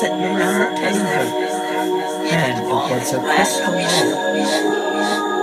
blessed name the Lord, and because of Christ's name.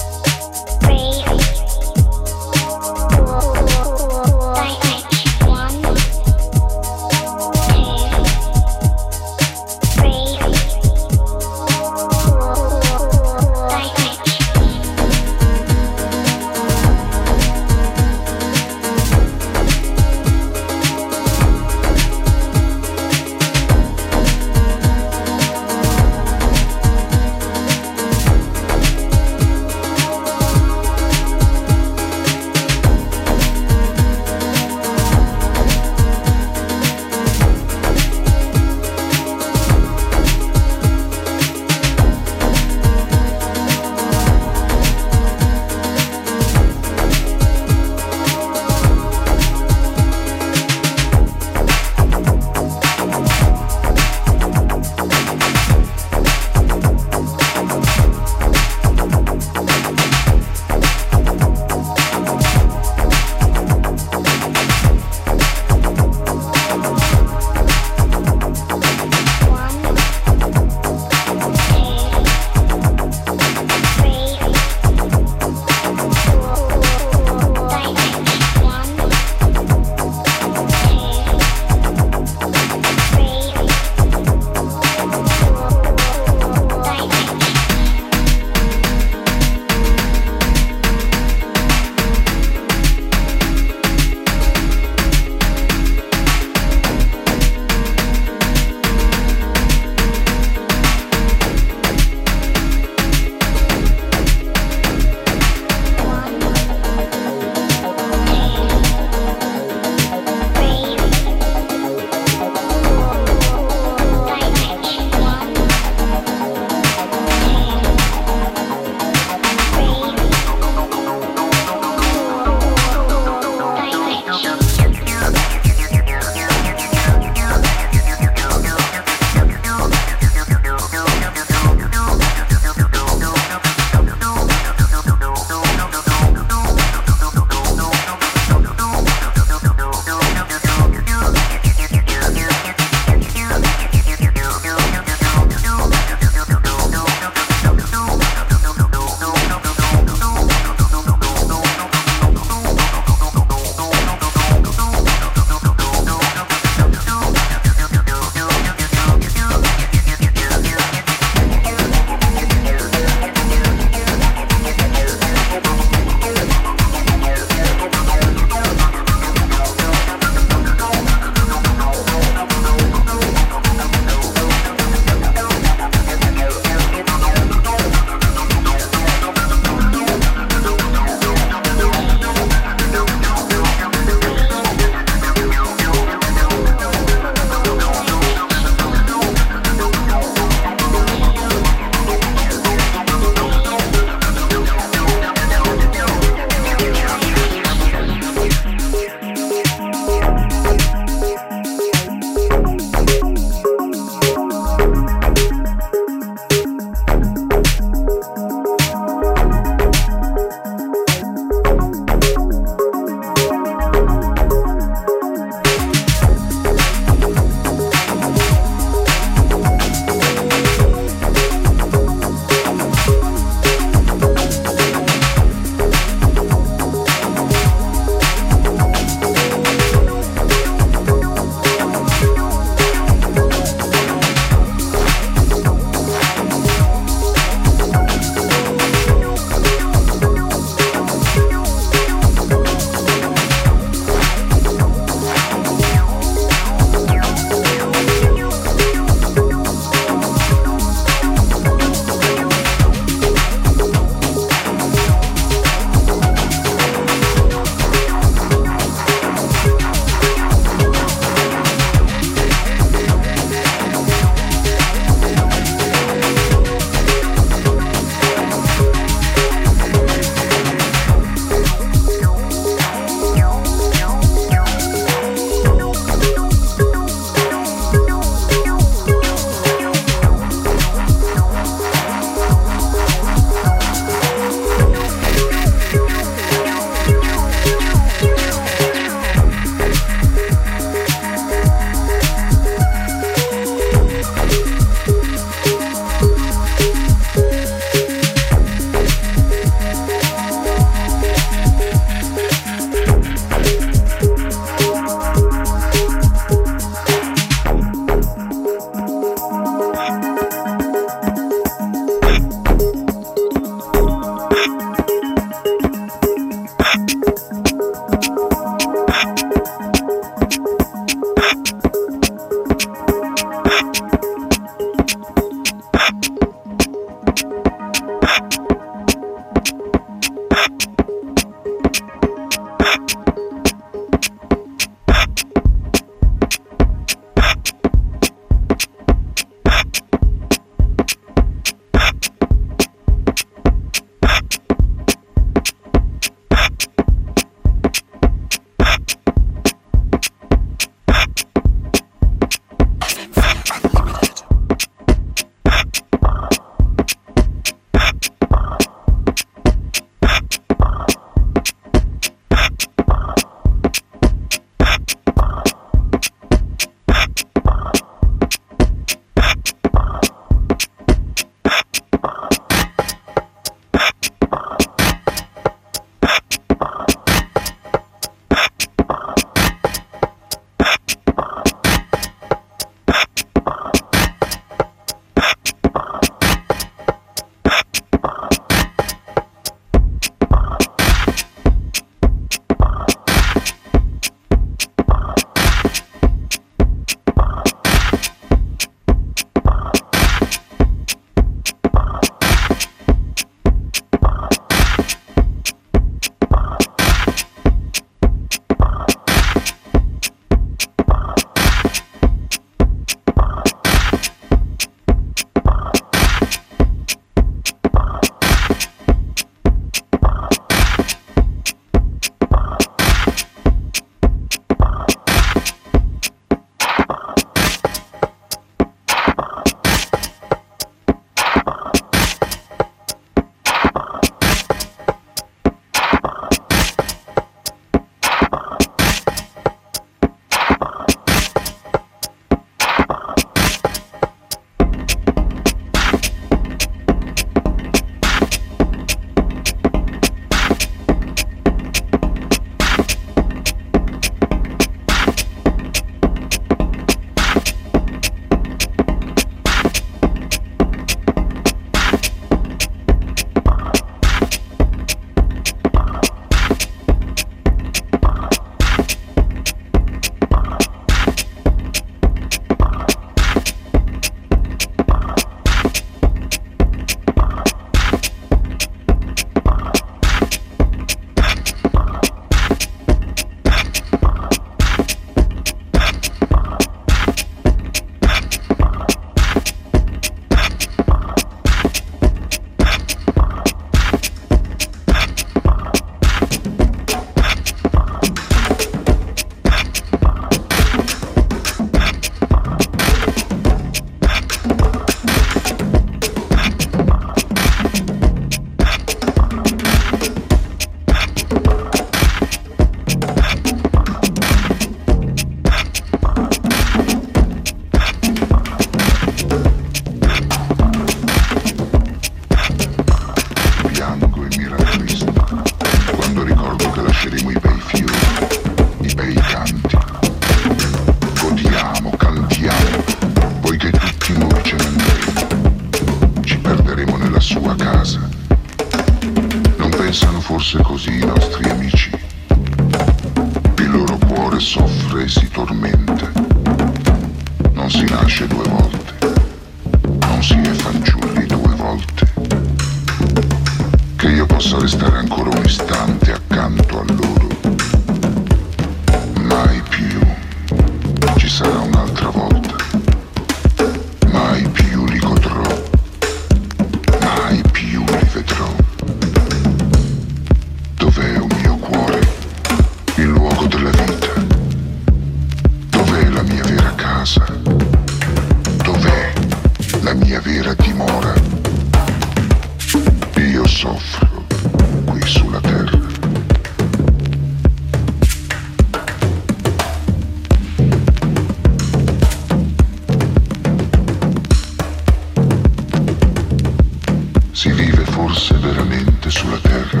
Si vive forse veramente sulla Terra?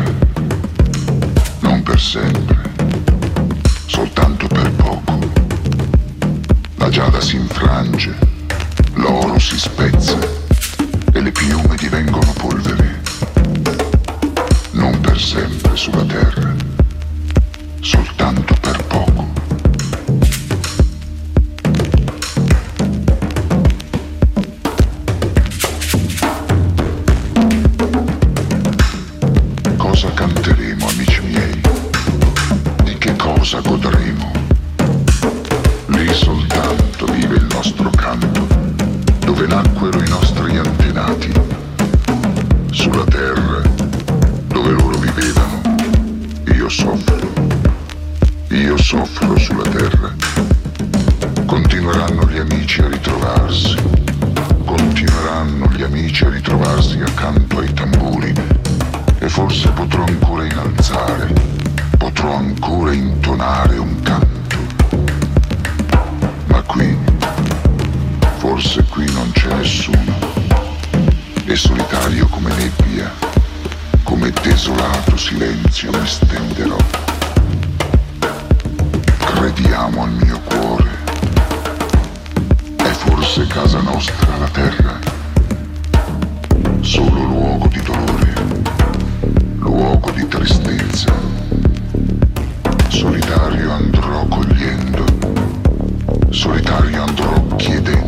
Non per sempre, soltanto per poco. La giada si infrange, l'oro si spezza e le piume divengono polvere. Non per sempre sulla Terra. solitario andrò chiedendo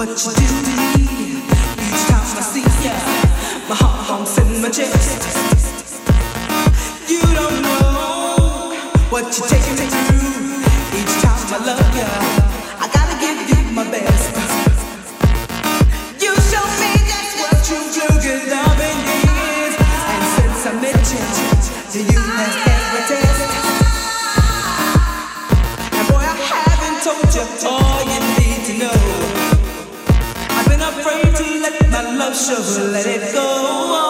what you do to me. Each time I see ya, my heart bumps in my chest. You don't know what you're taking me through. Each time I love ya, I gotta give you my best. You show me just what true, good loving is. And since I to you shovel, let it go. on.